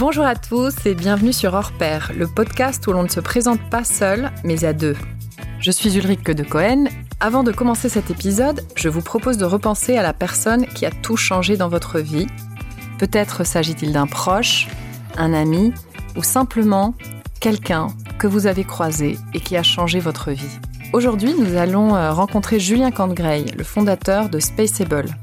Bonjour à tous et bienvenue sur Hors Pair, le podcast où l'on ne se présente pas seul, mais à deux. Je suis Ulrike de Cohen. Avant de commencer cet épisode, je vous propose de repenser à la personne qui a tout changé dans votre vie. Peut-être s'agit-il d'un proche, un ami ou simplement quelqu'un que vous avez croisé et qui a changé votre vie. Aujourd'hui, nous allons euh, rencontrer Julien Cantgray, le fondateur de Spaceable.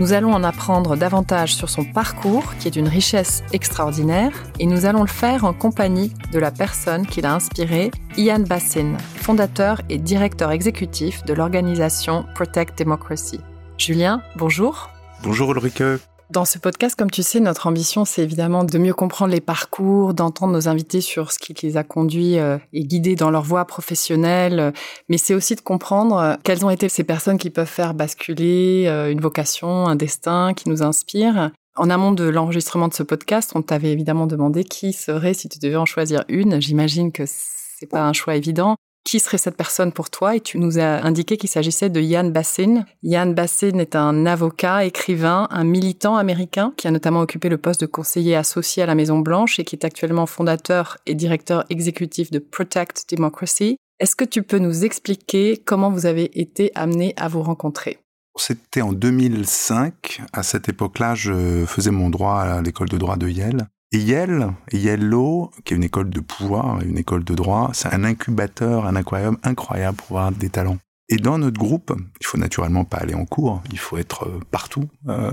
Nous allons en apprendre davantage sur son parcours, qui est d'une richesse extraordinaire, et nous allons le faire en compagnie de la personne qui l'a inspiré, Ian Bassin, fondateur et directeur exécutif de l'organisation Protect Democracy. Julien, bonjour. Bonjour Ulrike. Dans ce podcast, comme tu sais, notre ambition, c'est évidemment de mieux comprendre les parcours, d'entendre nos invités sur ce qui les a conduits euh, et guidés dans leur voie professionnelle, mais c'est aussi de comprendre euh, quelles ont été ces personnes qui peuvent faire basculer euh, une vocation, un destin qui nous inspire. En amont de l'enregistrement de ce podcast, on t'avait évidemment demandé qui serait, si tu devais en choisir une. J'imagine que c'est pas un choix évident. Qui serait cette personne pour toi? Et tu nous as indiqué qu'il s'agissait de Yann Bassin. Yann Bassin est un avocat, écrivain, un militant américain qui a notamment occupé le poste de conseiller associé à la Maison Blanche et qui est actuellement fondateur et directeur exécutif de Protect Democracy. Est-ce que tu peux nous expliquer comment vous avez été amené à vous rencontrer? C'était en 2005. À cette époque-là, je faisais mon droit à l'école de droit de Yale. Et Yale, Law, qui est une école de pouvoir, une école de droit, c'est un incubateur, un aquarium incroyable pour avoir des talents. Et dans notre groupe, il faut naturellement pas aller en cours, il faut être euh, partout. Euh,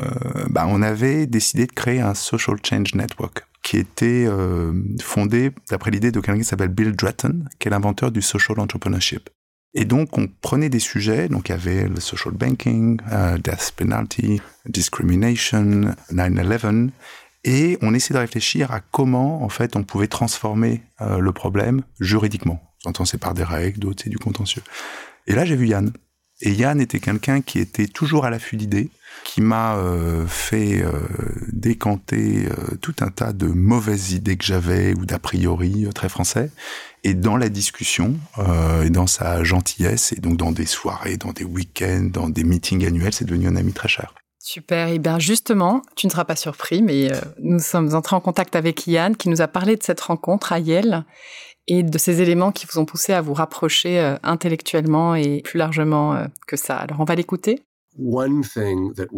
bah on avait décidé de créer un social change network qui était euh, fondé d'après l'idée de quelqu'un qui s'appelle Bill Dratton, qui est l'inventeur du social entrepreneurship. Et donc, on prenait des sujets, donc il y avait le social banking, death penalty, discrimination, 9-11, et on essaie de réfléchir à comment, en fait, on pouvait transformer euh, le problème juridiquement. J'entends c'est par des règles, d'autres c'est du contentieux. Et là, j'ai vu Yann. Et Yann était quelqu'un qui était toujours à l'affût d'idées, qui m'a euh, fait euh, décanter tout un tas de mauvaises idées que j'avais ou d'a priori très français. Et dans la discussion, et dans sa gentillesse, et donc dans des soirées, dans des week-ends, dans des meetings annuels, c'est devenu un ami très cher. Super. Et bien justement, tu ne seras pas surpris, mais euh, nous sommes entrés en contact avec Yann qui nous a parlé de cette rencontre à Yale et de ces éléments qui vous ont poussé à vous rapprocher euh, intellectuellement et plus largement euh, que ça. Alors on va l'écouter.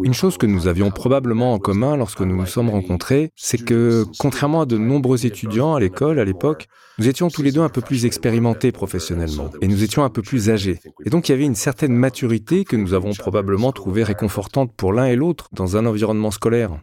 Une chose que nous avions probablement en commun lorsque nous nous sommes rencontrés, c'est que, contrairement à de nombreux étudiants à l'école à l'époque, nous étions tous les deux un peu plus expérimentés professionnellement et nous étions un peu plus âgés. Et donc il y avait une certaine maturité que nous avons probablement trouvée réconfortante pour l'un et l'autre dans un environnement scolaire.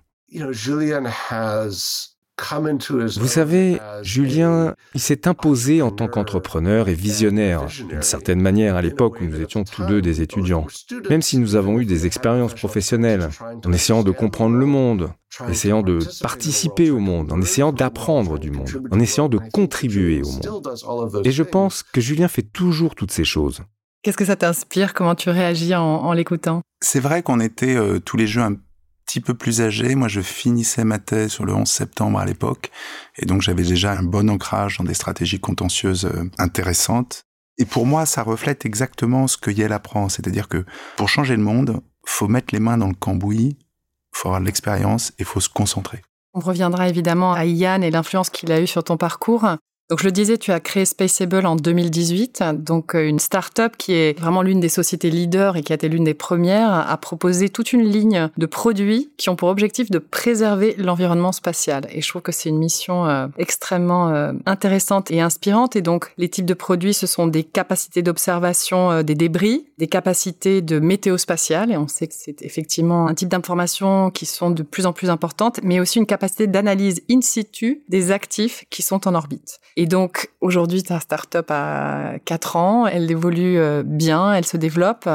Vous savez, Julien, il s'est imposé en tant qu'entrepreneur et visionnaire, d'une certaine manière à l'époque où nous étions tous deux des étudiants. Même si nous avons eu des expériences professionnelles, en essayant de comprendre le monde, en essayant de participer au monde, en essayant d'apprendre du monde, en essayant de contribuer au monde. Et je pense que Julien fait toujours toutes ces choses. Qu'est-ce que ça t'inspire? Comment tu réagis en, l'écoutant? C'est vrai qu'on était euh, tous les jeux un petit peu plus âgé. Moi, je finissais ma thèse sur le 11 septembre à l'époque. Et donc, j'avais déjà un bon ancrage dans des stratégies contentieuses euh, intéressantes. Et pour moi, ça reflète exactement ce que Yale apprend. C'est-à-dire que pour changer le monde, faut mettre les mains dans le cambouis, faut avoir de l'expérience et faut se concentrer. On reviendra évidemment à Yann et l'influence qu'il a eue sur ton parcours. Donc je le disais, tu as créé Spaceable en 2018, donc euh, une start-up qui est vraiment l'une des sociétés leaders et qui a été l'une des premières à proposer toute une ligne de produits qui ont pour objectif de préserver l'environnement spatial. Et je trouve que c'est une mission euh, extrêmement euh, intéressante et inspirante. Et donc les types de produits, ce sont des capacités d'observation des débris, des capacités de météo spatiale, et on sait que c'est effectivement un type d'information qui sont de plus en plus importantes, mais aussi une capacité d'analyse in situ des actifs qui sont en orbite. Et donc aujourd'hui, ta startup a 4 ans, elle évolue euh, bien, elle se développe.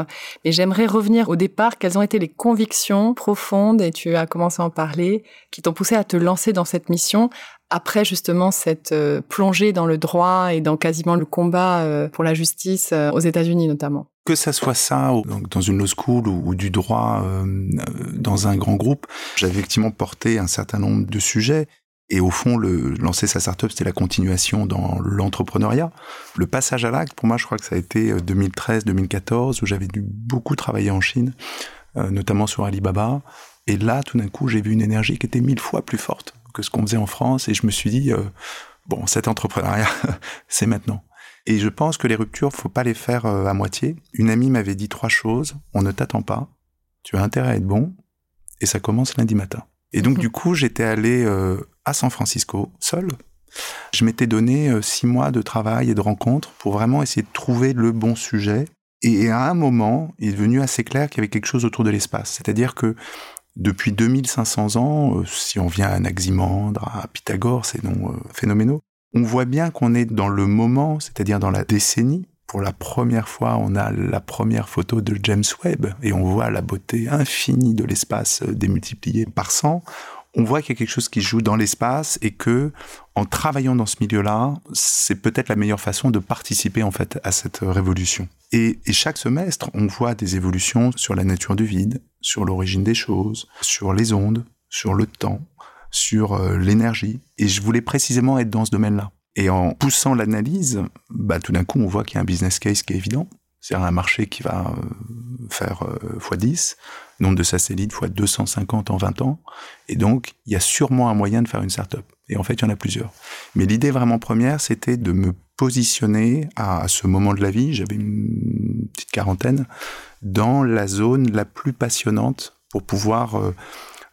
Mais j'aimerais revenir au départ, quelles ont été les convictions profondes, et tu as commencé à en parler, qui t'ont poussé à te lancer dans cette mission après justement cette euh, plongée dans le droit et dans quasiment le combat euh, pour la justice aux États-Unis notamment? Que ça soit ça, dans une law school ou, du droit dans un grand groupe, j'ai effectivement porté un certain nombre de sujets. Et au fond, le, lancer sa startup, c'était la continuation dans l'entrepreneuriat. Le passage à l'acte, pour moi, je crois que ça a été 2013-2014, euh, où j'avais dû beaucoup travailler en Chine, euh, notamment sur Alibaba. Et là, tout d'un coup, j'ai vu une énergie qui était mille fois plus forte que ce qu'on faisait en France. Et je me suis dit, euh, bon, cet entrepreneuriat, c'est maintenant. Et je pense que les ruptures, faut pas les faire euh, à moitié. Une amie m'avait dit trois choses. On ne t'attend pas. Tu as intérêt à être bon. Et ça commence lundi matin. Et donc, du coup, j'étais allé euh, à San Francisco, seul. Je m'étais donné euh, six mois de travail et de rencontres pour vraiment essayer de trouver le bon sujet. Et à un moment, il est devenu assez clair qu'il y avait quelque chose autour de l'espace. C'est-à-dire que depuis 2500 ans, euh, si on vient à Anaximandre, à Pythagore, ces noms phénoménaux, on voit bien qu'on est dans le moment, c'est-à-dire dans la décennie, pour la première fois, on a la première photo de James Webb et on voit la beauté infinie de l'espace démultiplié par 100. On voit qu'il y a quelque chose qui joue dans l'espace et que, en travaillant dans ce milieu-là, c'est peut-être la meilleure façon de participer en fait à cette révolution. Et, et, chaque semestre, on voit des évolutions sur la nature du vide, sur l'origine des choses, sur les ondes, sur le temps, sur euh, l'énergie. Et je voulais précisément être dans ce domaine-là. Et en poussant l'analyse, bah, tout d'un coup, on voit qu'il y a un business case qui est évident. C'est un marché qui va euh, faire x10, euh, nombre de satellites x 250 en 20 ans. Et donc, il y a sûrement un moyen de faire une startup. Et en fait, il y en a plusieurs. Mais l'idée vraiment première, c'était de me positionner à, ce moment de la vie, j'avais une petite quarantaine, dans la zone la plus passionnante pour pouvoir euh,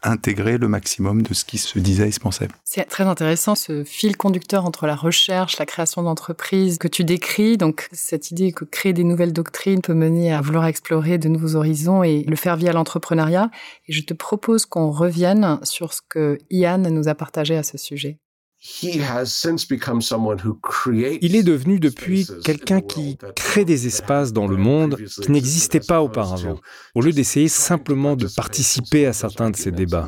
intégrer le maximum de ce qui se disait et se pensait. C'est très intéressant ce fil conducteur entre la recherche, la création d'entreprises que tu décris. Donc cette idée que créer des nouvelles doctrines peut mener à vouloir explorer de nouveaux horizons et le faire via l'entrepreneuriat. Et je te propose qu'on revienne sur ce que Ian nous a partagé à ce sujet. Il est devenu depuis quelqu'un qui crée des espaces dans le monde qui n'existaient pas auparavant, au lieu d'essayer simplement de participer à certains de ces débats.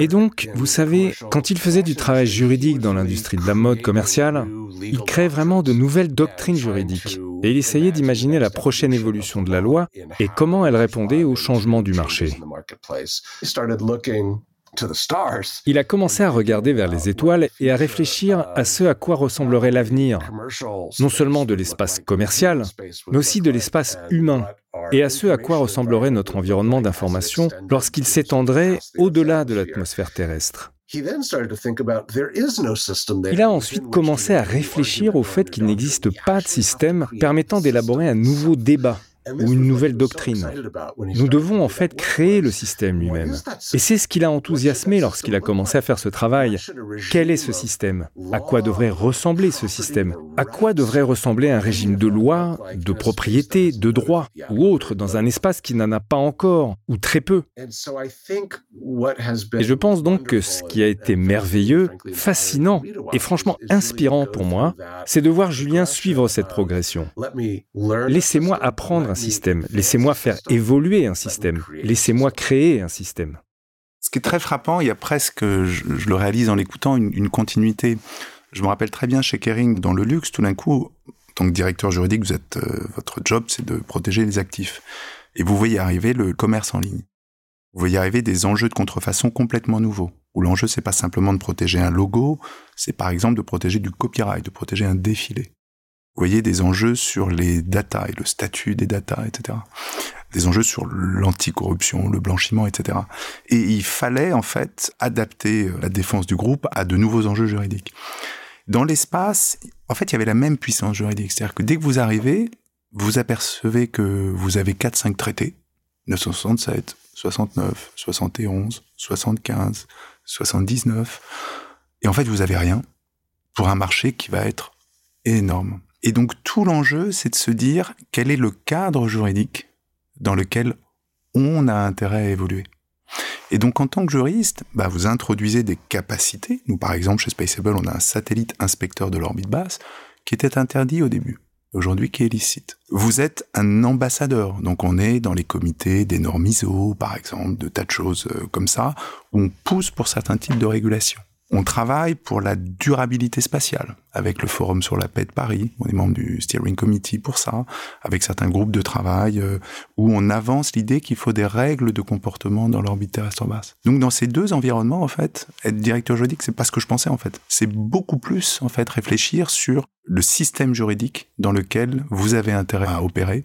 Et donc, vous savez, quand il faisait du travail juridique dans l'industrie de la mode commerciale, il créait vraiment de nouvelles doctrines juridiques. Et il essayait d'imaginer la prochaine évolution de la loi et comment elle répondait aux changements du marché. Il a commencé à regarder vers les étoiles et à réfléchir à ce à quoi ressemblerait l'avenir, non seulement de l'espace commercial, mais aussi de l'espace humain, et à ce à quoi ressemblerait notre environnement d'information lorsqu'il s'étendrait au-delà de l'atmosphère terrestre. Il a ensuite commencé à réfléchir au fait qu'il n'existe pas de système permettant d'élaborer un nouveau débat ou une nouvelle doctrine. Nous devons en fait créer le système lui-même. Et c'est ce qui l'a enthousiasmé lorsqu'il a commencé à faire ce travail. Quel est ce système? À quoi devrait ressembler ce système? À quoi devrait ressembler un régime de loi, de propriété, de droit ou autre dans un espace qui n'en a pas encore, ou très peu? Et je pense donc que ce qui a été merveilleux, fascinant et franchement inspirant pour moi, c'est de voir Julien suivre cette progression. Laissez-moi apprendre système. Laissez-moi faire évoluer un système. Laissez-moi créer un système. Ce qui est très frappant, il y a presque, je, le réalise en l'écoutant, une, continuité. Je me rappelle très bien chez Kering, dans le luxe, tout d'un coup, en tant que directeur juridique, vous êtes, euh, votre job, c'est de protéger les actifs. Et vous voyez arriver le commerce en ligne. Vous voyez arriver des enjeux de contrefaçon complètement nouveaux, où l'enjeu, c'est pas simplement de protéger un logo, c'est par exemple de protéger du copyright, de protéger un défilé. Vous voyez des enjeux sur les data et le statut des data, etc. Des enjeux sur l'anticorruption, le blanchiment, etc. Et il fallait en fait adapter la défense du groupe à de nouveaux enjeux juridiques. Dans l'espace, en fait, il y avait la même puissance juridique. C'est-à-dire que dès que vous arrivez, vous apercevez que vous avez 4-5 traités, 967, 69, 71, 75, 79, et en fait, vous avez rien pour un marché qui va être énorme. Et donc tout l'enjeu, c'est de se dire quel est le cadre juridique dans lequel on a intérêt à évoluer. Et donc en tant que juriste, bah, vous introduisez des capacités. Nous, par exemple, chez Spaceable, on a un satellite inspecteur de l'orbite basse qui était interdit au début, aujourd'hui qui est licite. Vous êtes un ambassadeur, donc on est dans les comités des normes ISO, par exemple, de tas de choses euh, comme ça, où on pousse pour certains types de régulation. On travaille pour la durabilité spatiale avec le Forum sur la paix de Paris. On est membre du Steering Committee pour ça, avec certains groupes de travail euh, où on avance l'idée qu'il faut des règles de comportement dans l'orbite terrestre basse. Donc dans ces deux environnements, en fait, être directeur juridique, c'est pas ce que je pensais en fait. C'est beaucoup plus en fait réfléchir sur le système juridique dans lequel vous avez intérêt à opérer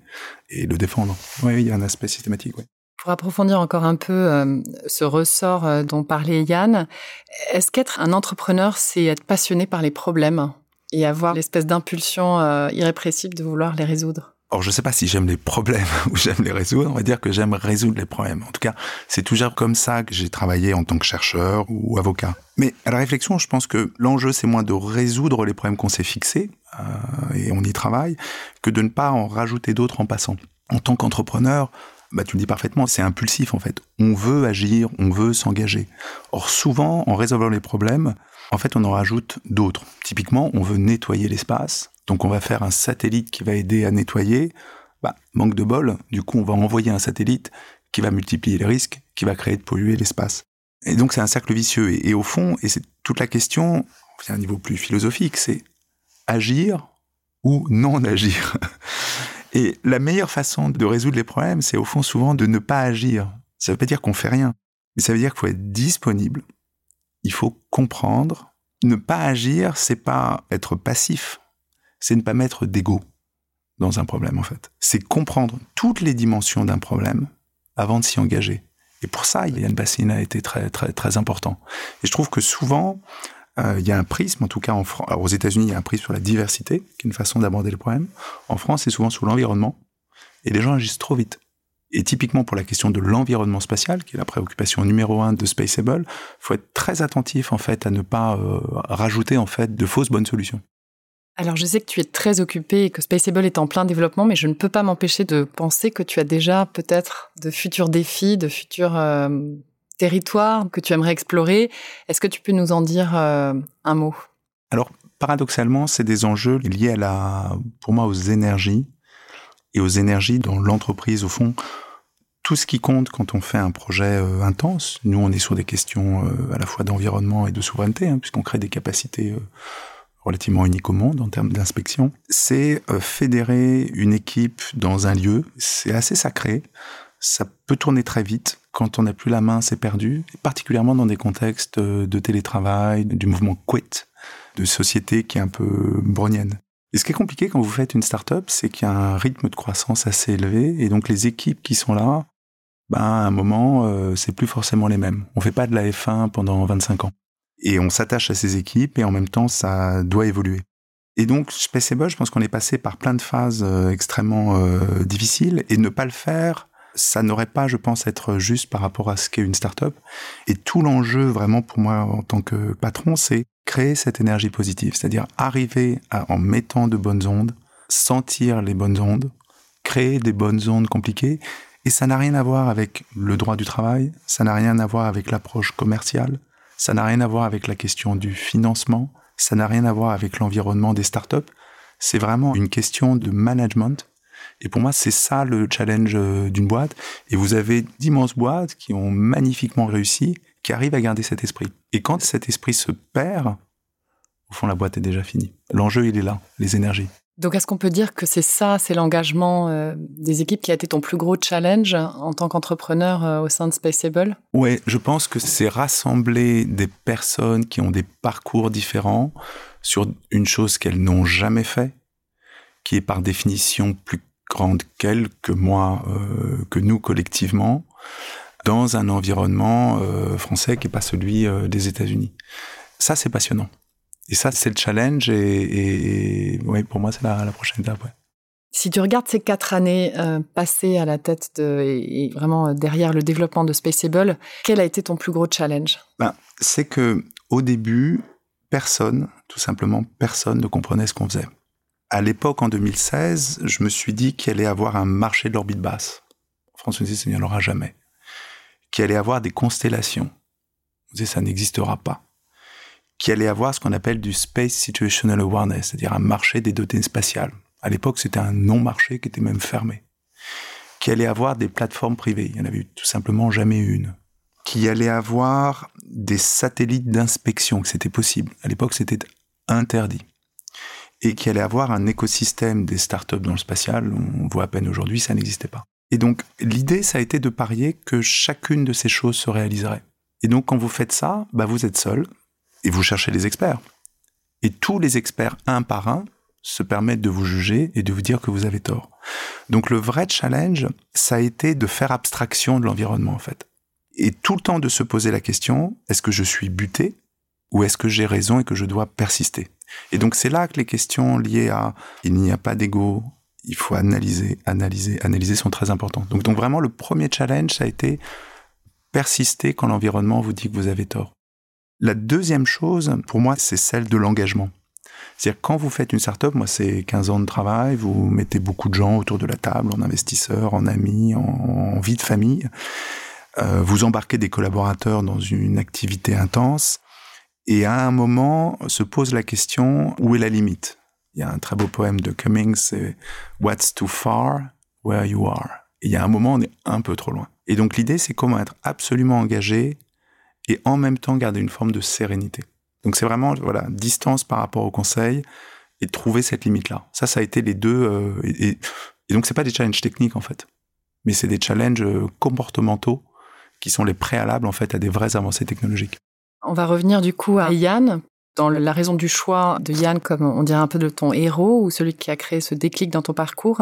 et le défendre. Oui, il y a un aspect systématique. Oui. Pour approfondir encore un peu euh, ce ressort euh, dont parlait Yann, est-ce qu'être un entrepreneur, c'est être passionné par les problèmes et avoir l'espèce d'impulsion euh, irrépressible de vouloir les résoudre? Or, je ne sais pas si j'aime les problèmes ou j'aime les résoudre. On va dire que j'aime résoudre les problèmes. En tout cas, c'est toujours comme ça que j'ai travaillé en tant que chercheur ou avocat. Mais à la réflexion, je pense que l'enjeu, c'est moins de résoudre les problèmes qu'on s'est fixés, et on y travaille, que de ne pas en rajouter d'autres en passant. En tant qu'entrepreneur, bah, tu le dis parfaitement, c'est impulsif en fait. On veut agir, on veut s'engager. Or souvent, en résolvant les problèmes, en fait, on en rajoute d'autres. Typiquement, on veut nettoyer l'espace, donc on va faire un satellite qui va aider à nettoyer. Bah, manque de bol, du coup, on va envoyer un satellite qui va multiplier les risques, qui va créer de polluer l'espace. Et donc c'est un cercle vicieux. Et, et au fond, et c'est toute la question, c'est un niveau plus philosophique, c'est agir ou non agir. Et la meilleure façon de résoudre les problèmes, c'est au fond souvent de ne pas agir. Ça ne veut pas dire qu'on fait rien, mais ça veut dire qu'il faut être disponible. Il faut comprendre. Ne pas agir, c'est pas être passif, c'est ne pas mettre d'ego dans un problème en fait. C'est comprendre toutes les dimensions d'un problème avant de s'y engager. Et pour ça, Yann Bassine a été très très très important. Et je trouve que souvent, euh, il y a un prisme, en tout cas en aux États-Unis, il y a un prisme sur la diversité, qui est une façon d'aborder le problème. En France, c'est souvent sur l'environnement, et les gens agissent trop vite. Et typiquement pour la question de l'environnement spatial, qui est la préoccupation numéro un de Spaceable, faut être très attentif en fait à ne pas euh, rajouter en fait de fausses bonnes solutions. Alors je sais que tu es très occupé et que Spaceable est en plein développement, mais je ne peux pas m'empêcher de penser que tu as déjà peut-être de futurs défis, de futurs euh, territoire que tu aimerais explorer. Est-ce que tu peux nous en dire euh, un mot? Alors, paradoxalement, c'est des enjeux liés à la, pour moi, aux énergies et aux énergies dans l'entreprise, au fond. Tout ce qui compte quand on fait un projet euh, intense, nous on est sur des questions euh, à la fois d'environnement et de souveraineté, hein, puisqu'on crée des capacités relativement uniques au monde en termes d'inspection, c'est fédérer une équipe dans un lieu, c'est assez sacré, ça peut tourner très vite. Quand on n'a plus la main, c'est perdu. particulièrement dans des contextes euh, de télétravail, du mouvement quit, de société qui est un peu brownienne. Et ce qui est compliqué quand vous faites une start-up, c'est qu'il y a un rythme de croissance assez élevé. Et donc, les équipes qui sont là, ben, à un moment, euh, c'est plus forcément les mêmes. On fait pas de la F1 pendant 25 ans. Et on s'attache à ces équipes et en même temps, ça doit évoluer. Et donc, je pense qu'on est passé par plein de phases euh, extrêmement difficiles et ne pas le faire ça n'aurait pas, je pense, être juste par rapport à ce qu'est une start-up. Et tout l'enjeu, vraiment, pour moi, en tant que patron, c'est créer cette énergie positive. C'est-à-dire arriver à, en mettant de bonnes ondes, sentir les bonnes ondes, créer des bonnes ondes compliquées. Et ça n'a rien à voir avec le droit du travail, ça n'a rien à voir avec l'approche commerciale, ça n'a rien à voir avec la question du financement, ça n'a rien à voir avec l'environnement des startups. C'est vraiment une question de management et pour moi, c'est ça le challenge euh, d'une boîte. Et vous avez d'immenses boîtes qui ont magnifiquement réussi, qui arrivent à garder cet esprit. Et quand cet esprit se perd, au fond, la boîte est déjà finie. L'enjeu, il est là, les énergies. Donc, est-ce qu'on peut dire que c'est ça, c'est l'engagement euh, des équipes qui a été ton plus gros challenge en tant qu'entrepreneur euh, au sein de Spaceable Oui, je pense que c'est rassembler des personnes qui ont des parcours différents sur une chose qu'elles n'ont jamais fait, qui est par définition plus grande qu'elle, que moi, euh, que nous collectivement, dans un environnement euh, français qui n'est pas celui euh, des États-Unis. Ça, c'est passionnant. Et ça, c'est le challenge. Et, et, pour moi, c'est la, prochaine étape. Si tu regardes ces quatre années passées à la tête de, et, vraiment derrière le développement de Spaceable, quel a été ton plus gros challenge? Ben, C'est que au début, personne, tout simplement personne, ne comprenait ce qu'on faisait à l'époque, en 2016, je me suis dit qu'il allait avoir un marché de l'orbite basse. François disait, ça n'y en aura jamais. Qu'il allait avoir des constellations. On disait, ça n'existera pas. Qu'il allait avoir ce qu'on appelle du Space Situational Awareness, c'est-à-dire un marché des données spatiales. À l'époque, c'était un non-marché qui était même fermé. Qu'il allait avoir des plateformes privées. Il n'y en avait tout simplement jamais une. Qu'il allait avoir des satellites d'inspection, que c'était possible. À l'époque, c'était interdit et qui allait avoir un écosystème des startups dans le spatial. On voit à peine aujourd'hui, ça n'existait pas. Et donc, l'idée, ça a été de parier que chacune de ces choses se réaliserait. Et donc, quand vous faites ça, bah, vous êtes seul et vous cherchez les experts. Et tous les experts, un par un, se permettre de vous juger et de vous dire que vous avez tort. Donc le vrai challenge, ça a été de faire abstraction de l'environnement en fait. Et tout le temps de se poser la question, est-ce que je suis buté ou est-ce que j'ai raison et que je dois persister? Et donc c'est là que les questions liées à il n'y a pas d'ego, il faut analyser, analyser, analyser sont très importantes. Donc, donc vraiment le premier challenge, ça a été persister quand l'environnement vous dit que vous avez tort. La deuxième chose, pour moi, c'est celle de l'engagement. C'est-à-dire quand vous faites une startup, moi c'est 15 ans de travail, vous mettez beaucoup de gens autour de la table, en investisseurs, en amis, en, vie de famille. Euh, vous embarquez des collaborateurs dans une activité intense. Et à un moment se pose la question où est la limite? Il y a un très beau poème de Cummings, c'est What's too far, where you are? Et il y a un moment, on est un peu trop loin. Et donc l'idée, c'est comment être absolument engagé et en même temps garder une forme de sérénité. Donc c'est vraiment voilà distance par rapport au conseil et trouver cette limite là. Ça, ça a été les deux. Euh, et, et, donc c'est pas des challenges techniques en fait, mais c'est des challenges euh, comportementaux qui sont les préalables en fait à des vraies avancées technologiques. On va revenir du coup à Yann. Dans la raison du choix de Yann, comme on dirait un peu de ton héros ou celui qui a créé ce déclic dans ton parcours,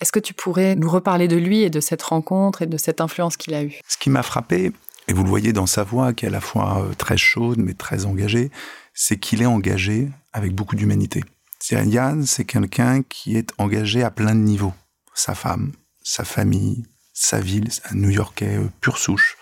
est-ce que tu pourrais nous reparler de lui et de cette rencontre et de cette influence qu'il a eue? Ce qui m'a frappé, et vous le voyez dans sa voix, qui est à la fois euh, très chaude mais très engagée, c'est qu'il est engagé avec beaucoup d'humanité. Yann, c'est quelqu'un qui est engagé à plein de niveaux. Sa femme, sa famille, sa ville, un New-Yorkais euh, pur souche,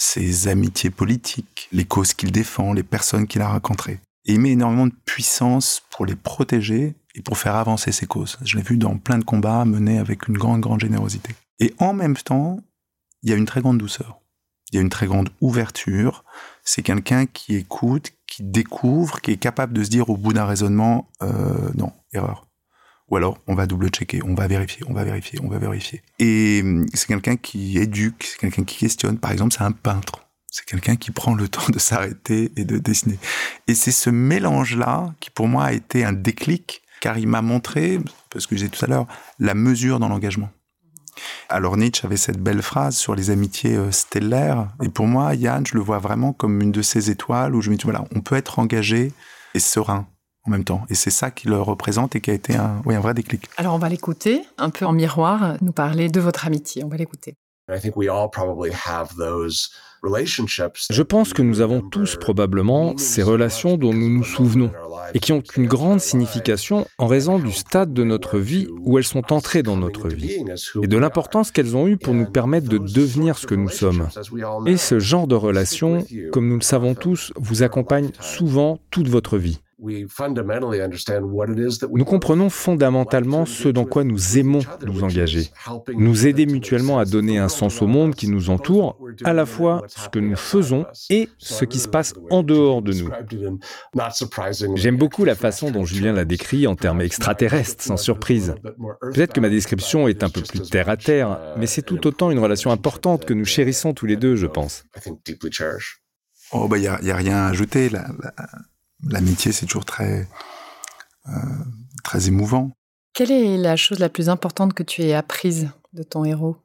ses amitiés politiques, les causes qu'il défend, les personnes qu'il a rencontrées. Et il met énormément de puissance pour les protéger et pour faire avancer ses causes. Je l'ai vu dans plein de combats menés avec une grande, grande générosité. Et en même temps, il y a une très grande douceur il y a une très grande ouverture. C'est quelqu'un qui écoute, qui découvre, qui est capable de se dire au bout d'un raisonnement, euh, non, erreur. Ou alors, on va double-checker, on va vérifier, on va vérifier, on va vérifier. Et hum, c'est quelqu'un qui éduque, c'est quelqu'un qui questionne. Par exemple, c'est un peintre. C'est quelqu'un qui prend le temps de s'arrêter et de dessiner. Et c'est ce mélange-là qui, pour moi, a été un déclic, car il m'a montré, parce que je disais tout à l'heure, la mesure dans l'engagement. Alors Nietzsche avait cette belle phrase sur les amitiés euh, stellaires. Et pour moi, Yann, je le vois vraiment comme une de ces étoiles où je me dis, voilà, on peut être engagé et serein en même temps. Et c'est ça qui le représente et qui a été un, oui, un vrai déclic. Alors on va l'écouter, un peu en miroir, nous parler de votre amitié. On va l'écouter. Je pense que nous avons tous probablement ces relations dont nous nous souvenons et qui ont une grande signification en raison du stade de notre vie où elles sont entrées dans notre vie et de l'importance qu'elles ont eue pour nous permettre de devenir ce que nous sommes. Et ce genre de relations, comme nous le savons tous, vous accompagne souvent toute votre vie. Nous comprenons fondamentalement ce dans quoi nous aimons nous engager, nous aider mutuellement à donner un sens au monde qui nous entoure, à la fois ce que nous faisons et ce qui se passe en dehors de nous. J'aime beaucoup la façon dont Julien l'a décrit en termes extraterrestres, sans surprise. Peut-être que ma description est un peu plus terre à terre, mais c'est tout autant une relation importante que nous chérissons tous les deux, je pense. Oh, bah, il n'y a, rien à ajouter. là l'amitié, c'est toujours très, euh, très émouvant. Quelle est la chose la plus importante que tu aies apprise de ton héros?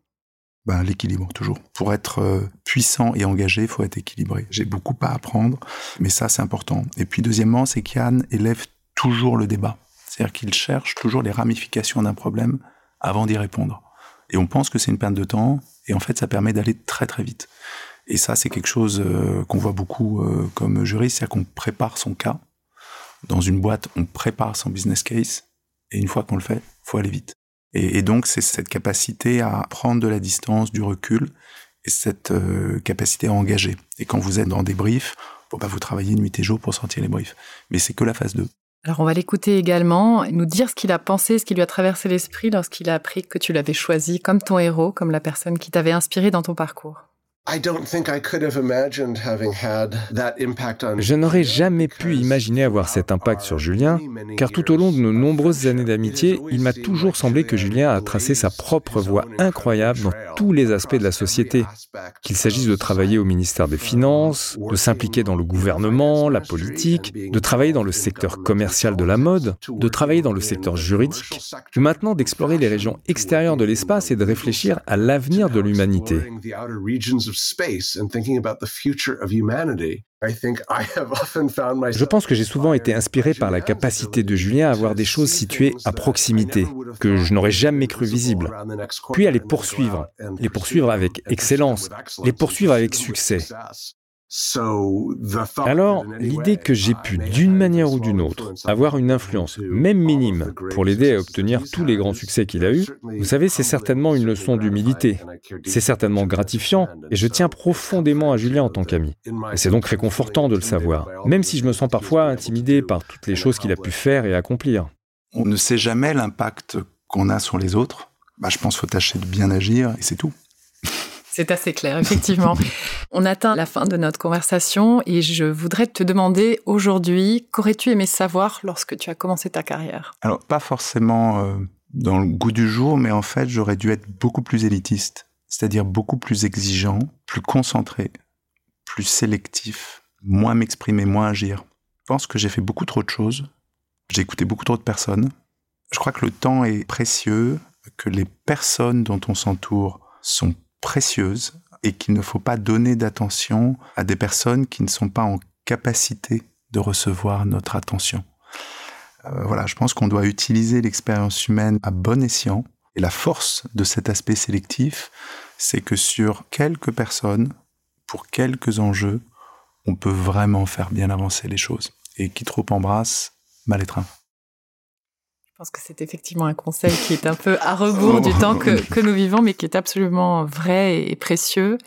Ben, L'équilibre, toujours. Pour être euh, puissant et engagé, il faut être équilibré. J'ai beaucoup à apprendre, mais ça, c'est important. Et puis, deuxièmement, c'est qu'Yann élève toujours le débat. C'est-à-dire qu'il cherche toujours les ramifications d'un problème avant d'y répondre. Et on pense que c'est une perte de temps, et en fait, ça permet d'aller très très vite. Et ça, c'est quelque chose euh, qu'on voit beaucoup euh, comme juriste, c'est-à-dire qu'on prépare son cas. Dans une boîte, on prépare son business case, et une fois qu'on le fait, faut aller vite. Et, donc, c'est cette capacité à prendre de la distance, du recul, et cette euh, capacité à engager. Et quand vous êtes dans des briefs, faut pas vous travailler nuit et jour pour sortir les briefs. Mais c'est que la phase 2. Alors on va l'écouter également, nous dire ce qu'il a pensé, ce qui lui a traversé l'esprit lorsqu'il a appris que tu l'avais choisi comme ton héros, comme la personne qui t'avait inspiré dans ton parcours. Je n'aurais jamais pu imaginer avoir cet impact sur Julien, car tout au long de nos nombreuses années d'amitié, il m'a toujours semblé que Julien a tracé sa propre voie incroyable dans tous les aspects de la société, qu'il s'agisse de travailler au ministère des Finances, de s'impliquer dans le gouvernement, la politique, de travailler dans le secteur commercial de la mode, de travailler dans le secteur juridique, ou maintenant d'explorer les régions extérieures de l'espace et de réfléchir à l'avenir de l'humanité. Je pense que j'ai souvent été inspiré par la capacité de Julien à voir des choses situées à proximité, que je n'aurais jamais cru visibles, puis à les poursuivre, les poursuivre avec excellence, les poursuivre avec succès. Alors, l'idée que j'ai pu, d'une manière ou d'une autre, avoir une influence, même minime, pour l'aider à obtenir tous les grands succès qu'il a eus, vous savez, c'est certainement une leçon d'humilité. C'est certainement gratifiant, et je tiens profondément à Julien en tant qu'ami. Et c'est donc réconfortant de le savoir, même si je me sens parfois intimidé par toutes les choses qu'il a pu faire et accomplir. On ne sait jamais l'impact qu'on a sur les autres. Bah, je pense qu'il faut tâcher de bien agir, et c'est tout. C'est assez clair, effectivement. On atteint la fin de notre conversation et je voudrais te demander aujourd'hui, qu'aurais-tu aimé savoir lorsque tu as commencé ta carrière? Alors, pas forcément euh, dans le goût du jour, mais en fait, j'aurais dû être beaucoup plus élitiste, c'est-à-dire beaucoup plus exigeant, plus concentré, plus sélectif, moins m'exprimer, moins agir. Je pense que j'ai fait beaucoup trop de choses, j'ai écouté beaucoup trop de personnes. Je crois que le temps est précieux, que les personnes dont on s'entoure sont précieuse et qu'il ne faut pas donner d'attention à des personnes qui ne sont pas en capacité de recevoir notre attention. Euh, voilà, je pense qu'on doit utiliser l'expérience humaine à bon escient. Et la force de cet aspect sélectif, c'est que sur quelques personnes, pour quelques enjeux, on peut vraiment faire bien avancer les choses. Et qui trop embrasse, mal étreint. Je pense que c'est effectivement un conseil qui est un peu à rebours du temps que, que, nous vivons, mais qui est absolument vrai et précieux.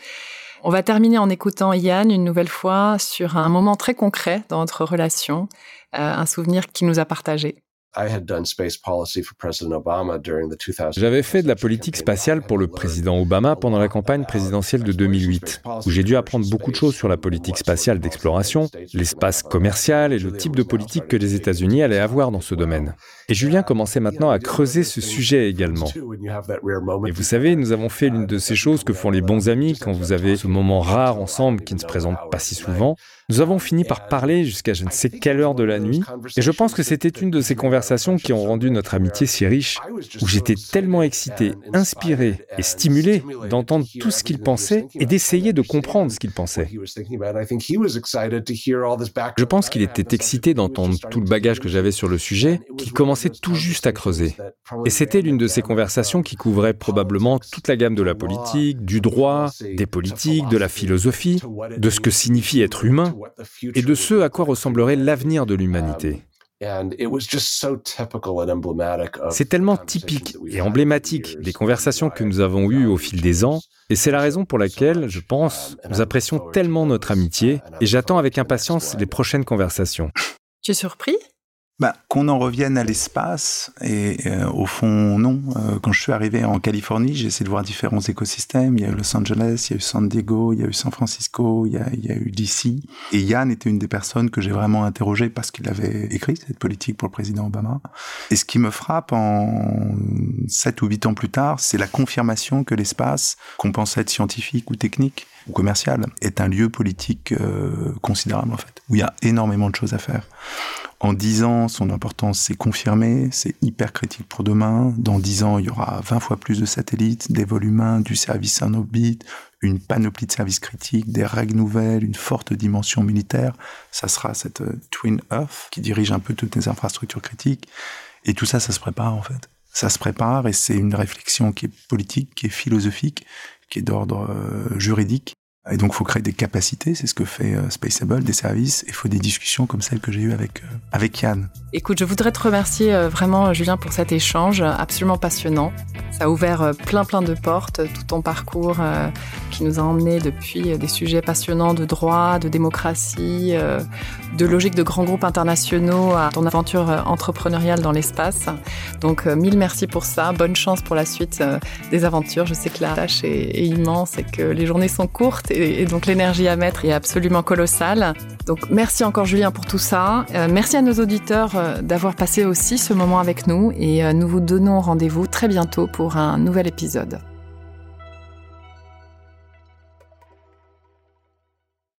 On va terminer en écoutant Yann une nouvelle fois sur un moment très concret dans notre relation, euh, un souvenir qu'il nous a partagé. J'avais fait de la politique spatiale pour le président Obama pendant la campagne présidentielle de 2008, où j'ai dû apprendre beaucoup de choses sur la politique spatiale d'exploration, l'espace commercial et le type de politique que les États-Unis allaient avoir dans ce domaine. Et Julien commençait maintenant à creuser ce sujet également. Et vous savez, nous avons fait l'une de ces choses que font les bons amis quand vous avez ce moment rare ensemble qui ne se présente pas si souvent. Nous avons fini par parler jusqu'à je ne sais quelle heure de la nuit, et je pense que c'était une de ces conversations qui ont rendu notre amitié si riche, où j'étais tellement excité, inspiré et stimulé d'entendre tout ce qu'il pensait et d'essayer de comprendre ce qu'il pensait. Je pense qu'il était excité d'entendre tout le bagage que j'avais sur le sujet, qu'il commençait tout juste à creuser. Et c'était l'une de ces conversations qui couvrait probablement toute la gamme de la politique, du droit, des politiques, de la philosophie, de ce que signifie être humain, et de ce à quoi ressemblerait l'avenir de l'humanité. C'est tellement typique et emblématique des conversations que nous avons eues au fil des ans, et c'est la raison pour laquelle, je pense, nous apprécions tellement notre amitié, et j'attends avec impatience les prochaines conversations. Tu es surpris? Bah, qu'on en revienne à l'espace, et euh, au fond, non. Euh, quand je suis arrivé en Californie, j'ai essayé de voir différents écosystèmes. Il y a eu Los Angeles, il y a eu San Diego, il y a eu San Francisco, il y a, il y a eu DC. Et Yann était une des personnes que j'ai vraiment interrogé parce qu'il avait écrit cette politique pour le président Obama. Et ce qui me frappe en sept ou huit ans plus tard, c'est la confirmation que l'espace, qu'on pense être scientifique ou technique, ou commercial, est un lieu politique euh, considérable en fait, où il y a énormément de choses à faire. En dix ans, son importance s'est confirmée, c'est hyper critique pour demain. Dans dix ans, il y aura 20 fois plus de satellites, des vols humains, du service en orbite, une panoplie de services critiques, des règles nouvelles, une forte dimension militaire. Ça sera cette euh, Twin Earth qui dirige un peu toutes les infrastructures critiques. Et tout ça, ça se prépare en fait. Ça se prépare et c'est une réflexion qui est politique, qui est philosophique, qui est d'ordre euh, juridique et donc, il faut créer des capacités, c'est ce que fait euh, Spaceable, des services. Il faut des discussions comme celles que j'ai eues avec, euh, avec Yann. Écoute, je voudrais te remercier euh, vraiment, Julien, pour cet échange absolument passionnant. Ça a ouvert plein, plein de portes, tout ton parcours qui nous a emmenés depuis des sujets passionnants de droit, de démocratie, de logique de grands groupes internationaux à ton aventure entrepreneuriale dans l'espace. Donc, mille merci pour ça. Bonne chance pour la suite des aventures. Je sais que la tâche est immense et que les journées sont courtes et, donc l'énergie à mettre est absolument colossale. Donc merci encore Julien pour tout ça. Euh, merci à nos auditeurs euh, d'avoir passé aussi ce moment avec nous et euh, nous vous donnons rendez-vous très bientôt pour un nouvel épisode.